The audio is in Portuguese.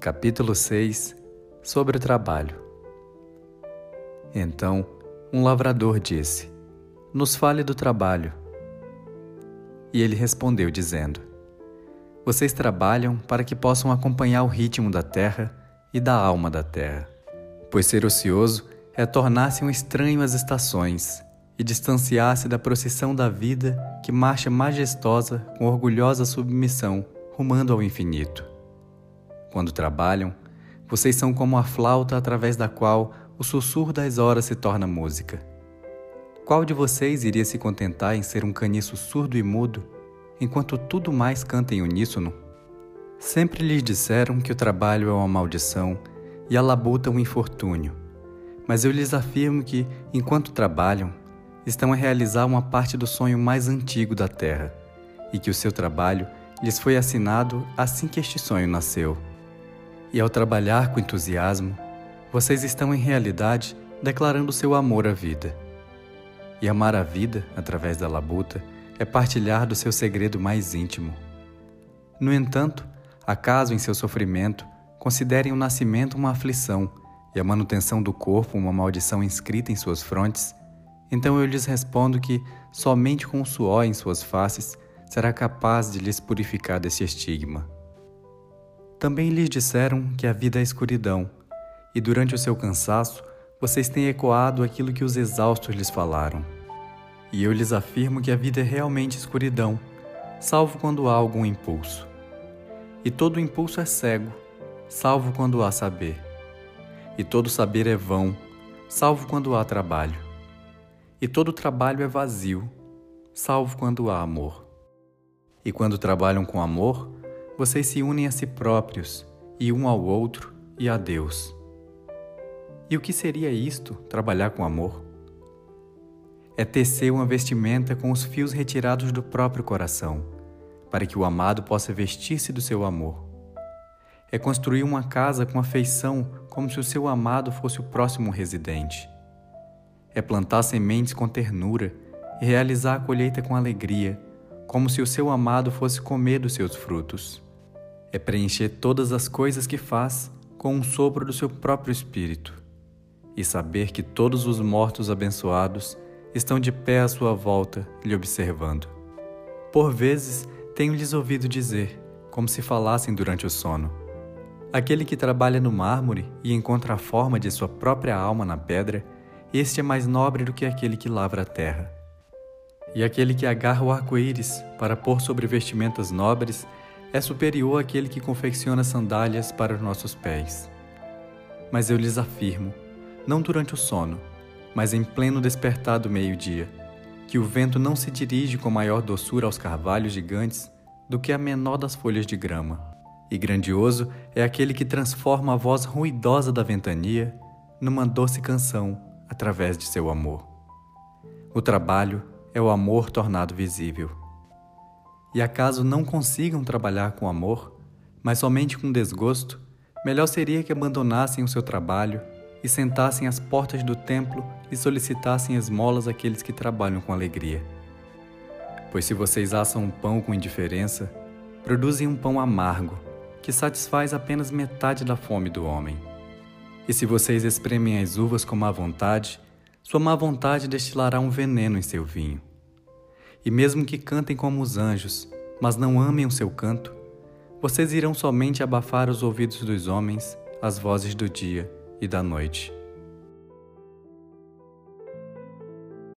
Capítulo 6 Sobre o trabalho. Então, um lavrador disse: Nos fale do trabalho. E ele respondeu, dizendo: Vocês trabalham para que possam acompanhar o ritmo da terra e da alma da terra. Pois ser ocioso é tornar-se um estranho às estações e distanciar-se da procissão da vida que marcha majestosa com orgulhosa submissão rumando ao infinito. Quando trabalham, vocês são como a flauta através da qual o sussurro das horas se torna música. Qual de vocês iria se contentar em ser um caniço surdo e mudo, enquanto tudo mais canta em uníssono? Sempre lhes disseram que o trabalho é uma maldição e a labuta um infortúnio. Mas eu lhes afirmo que, enquanto trabalham, estão a realizar uma parte do sonho mais antigo da Terra, e que o seu trabalho lhes foi assinado assim que este sonho nasceu. E ao trabalhar com entusiasmo, vocês estão em realidade declarando seu amor à vida. E amar a vida, através da labuta, é partilhar do seu segredo mais íntimo. No entanto, acaso em seu sofrimento considerem o nascimento uma aflição e a manutenção do corpo uma maldição inscrita em suas frontes, então eu lhes respondo que somente com o suor em suas faces será capaz de lhes purificar desse estigma. Também lhes disseram que a vida é escuridão, e durante o seu cansaço vocês têm ecoado aquilo que os exaustos lhes falaram. E eu lhes afirmo que a vida é realmente escuridão, salvo quando há algum impulso. E todo impulso é cego, salvo quando há saber. E todo saber é vão, salvo quando há trabalho. E todo trabalho é vazio, salvo quando há amor. E quando trabalham com amor, vocês se unem a si próprios, e um ao outro e a Deus. E o que seria isto, trabalhar com amor? É tecer uma vestimenta com os fios retirados do próprio coração, para que o amado possa vestir-se do seu amor. É construir uma casa com afeição como se o seu amado fosse o próximo residente é plantar sementes com ternura e realizar a colheita com alegria, como se o seu amado fosse comer dos seus frutos. É preencher todas as coisas que faz com um sopro do seu próprio espírito e saber que todos os mortos abençoados estão de pé à sua volta, lhe observando. Por vezes, tenho-lhes ouvido dizer, como se falassem durante o sono: Aquele que trabalha no mármore e encontra a forma de sua própria alma na pedra este é mais nobre do que aquele que lavra a terra. E aquele que agarra o arco-íris para pôr sobre vestimentas nobres é superior àquele que confecciona sandálias para os nossos pés. Mas eu lhes afirmo, não durante o sono, mas em pleno despertar do meio-dia, que o vento não se dirige com maior doçura aos carvalhos gigantes do que a menor das folhas de grama. E grandioso é aquele que transforma a voz ruidosa da ventania numa doce canção através de seu amor. O trabalho é o amor tornado visível. E acaso não consigam trabalhar com amor, mas somente com desgosto, melhor seria que abandonassem o seu trabalho e sentassem às portas do templo e solicitassem esmolas àqueles que trabalham com alegria. Pois se vocês assam um pão com indiferença, produzem um pão amargo, que satisfaz apenas metade da fome do homem. E se vocês espremem as uvas com má vontade, sua má vontade destilará um veneno em seu vinho. E mesmo que cantem como os anjos, mas não amem o seu canto, vocês irão somente abafar os ouvidos dos homens as vozes do dia e da noite.